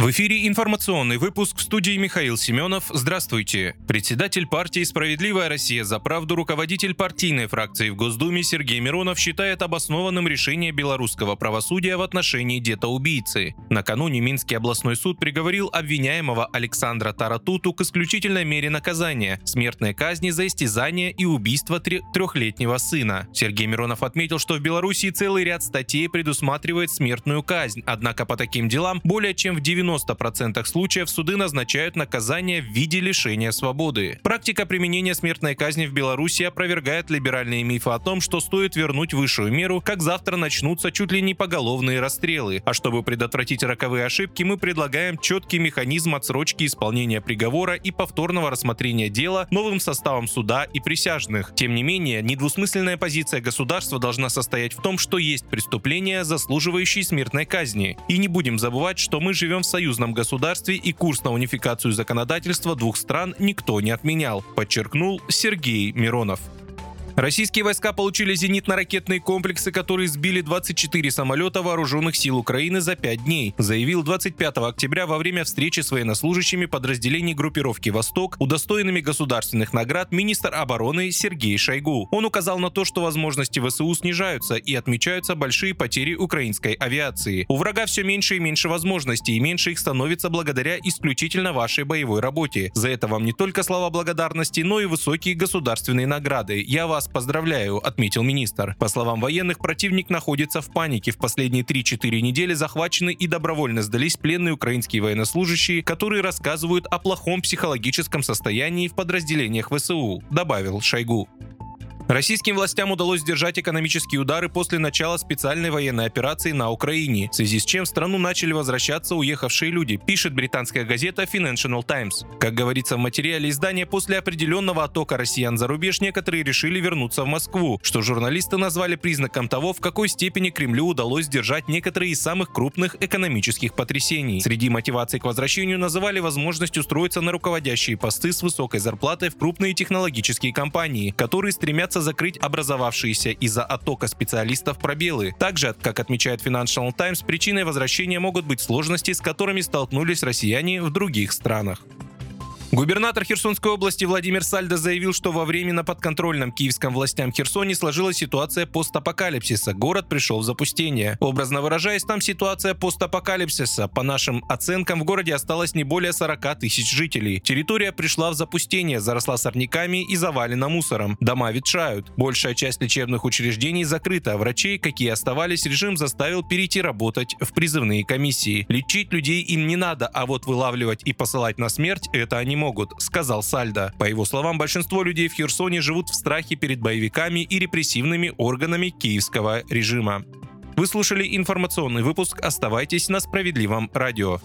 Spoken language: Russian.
В эфире информационный выпуск в студии Михаил Семенов. Здравствуйте. Председатель партии «Справедливая Россия за правду» руководитель партийной фракции в Госдуме Сергей Миронов считает обоснованным решение белорусского правосудия в отношении дета-убийцы. Накануне Минский областной суд приговорил обвиняемого Александра Таратуту к исключительной мере наказания – смертной казни за истязание и убийство трехлетнего сына. Сергей Миронов отметил, что в Беларуси целый ряд статей предусматривает смертную казнь, однако по таким делам более чем в 90 90% случаев суды назначают наказание в виде лишения свободы. Практика применения смертной казни в Беларуси опровергает либеральные мифы о том, что стоит вернуть высшую меру, как завтра начнутся чуть ли не поголовные расстрелы. А чтобы предотвратить роковые ошибки, мы предлагаем четкий механизм отсрочки исполнения приговора и повторного рассмотрения дела новым составом суда и присяжных. Тем не менее, недвусмысленная позиция государства должна состоять в том, что есть преступления, заслуживающие смертной казни. И не будем забывать, что мы живем в союзном государстве и курс на унификацию законодательства двух стран никто не отменял, подчеркнул Сергей Миронов. Российские войска получили зенитно-ракетные комплексы, которые сбили 24 самолета вооруженных сил Украины за 5 дней, заявил 25 октября во время встречи с военнослужащими подразделений группировки «Восток», удостоенными государственных наград министр обороны Сергей Шойгу. Он указал на то, что возможности ВСУ снижаются и отмечаются большие потери украинской авиации. У врага все меньше и меньше возможностей, и меньше их становится благодаря исключительно вашей боевой работе. За это вам не только слова благодарности, но и высокие государственные награды. Я вас поздравляю», — отметил министр. По словам военных, противник находится в панике. В последние 3-4 недели захвачены и добровольно сдались пленные украинские военнослужащие, которые рассказывают о плохом психологическом состоянии в подразделениях ВСУ, добавил Шойгу. Российским властям удалось сдержать экономические удары после начала специальной военной операции на Украине, в связи с чем в страну начали возвращаться уехавшие люди, пишет британская газета Financial Times. Как говорится в материале издания, после определенного оттока россиян за рубеж некоторые решили вернуться в Москву, что журналисты назвали признаком того, в какой степени Кремлю удалось сдержать некоторые из самых крупных экономических потрясений. Среди мотиваций к возвращению называли возможность устроиться на руководящие посты с высокой зарплатой в крупные технологические компании, которые стремятся пытается закрыть образовавшиеся из-за оттока специалистов пробелы. Также, как отмечает Financial Times, причиной возвращения могут быть сложности, с которыми столкнулись россияне в других странах. Губернатор Херсонской области Владимир Сальдо заявил, что во временно подконтрольном киевском властям Херсоне сложилась ситуация постапокалипсиса. Город пришел в запустение. Образно выражаясь, там ситуация постапокалипсиса. По нашим оценкам, в городе осталось не более 40 тысяч жителей. Территория пришла в запустение, заросла сорняками и завалена мусором. Дома ветшают. Большая часть лечебных учреждений закрыта. Врачей, какие оставались, режим заставил перейти работать в призывные комиссии. Лечить людей им не надо, а вот вылавливать и посылать на смерть – это они могут, сказал Сальдо. По его словам, большинство людей в Херсоне живут в страхе перед боевиками и репрессивными органами киевского режима. Вы слушали информационный выпуск. Оставайтесь на справедливом радио.